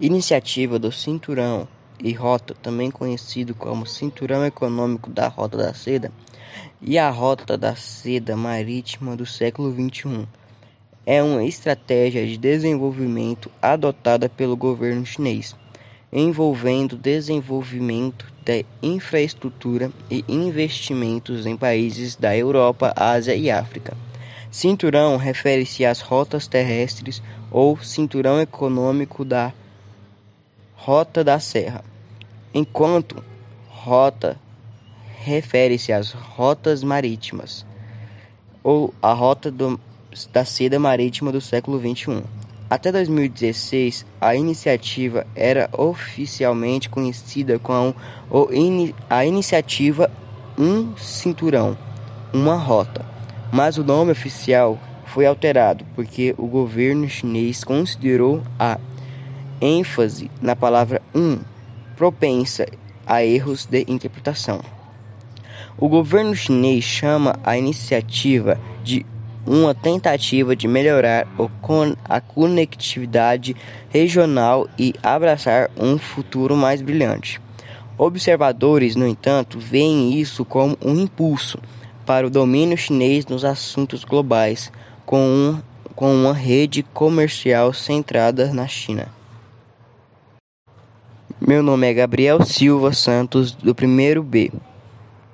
Iniciativa do Cinturão e Rota, também conhecido como Cinturão Econômico da Rota da Seda e a Rota da Seda Marítima do século XXI, é uma estratégia de desenvolvimento adotada pelo governo chinês, envolvendo desenvolvimento da infraestrutura e investimentos em países da Europa, Ásia e África. Cinturão refere-se às rotas terrestres ou cinturão econômico da Rota da Serra, enquanto rota refere-se às rotas marítimas ou a rota do, da seda marítima do século XXI. Até 2016, a iniciativa era oficialmente conhecida como a Iniciativa Um Cinturão, uma Rota, mas o nome oficial foi alterado porque o governo chinês considerou a ênfase na palavra um propensa a erros de interpretação. O governo chinês chama a iniciativa de uma tentativa de melhorar a conectividade regional e abraçar um futuro mais brilhante. Observadores, no entanto, veem isso como um impulso para o domínio chinês nos assuntos globais, com, um, com uma rede comercial centrada na China. Meu nome é Gabriel Silva Santos, do primeiro B.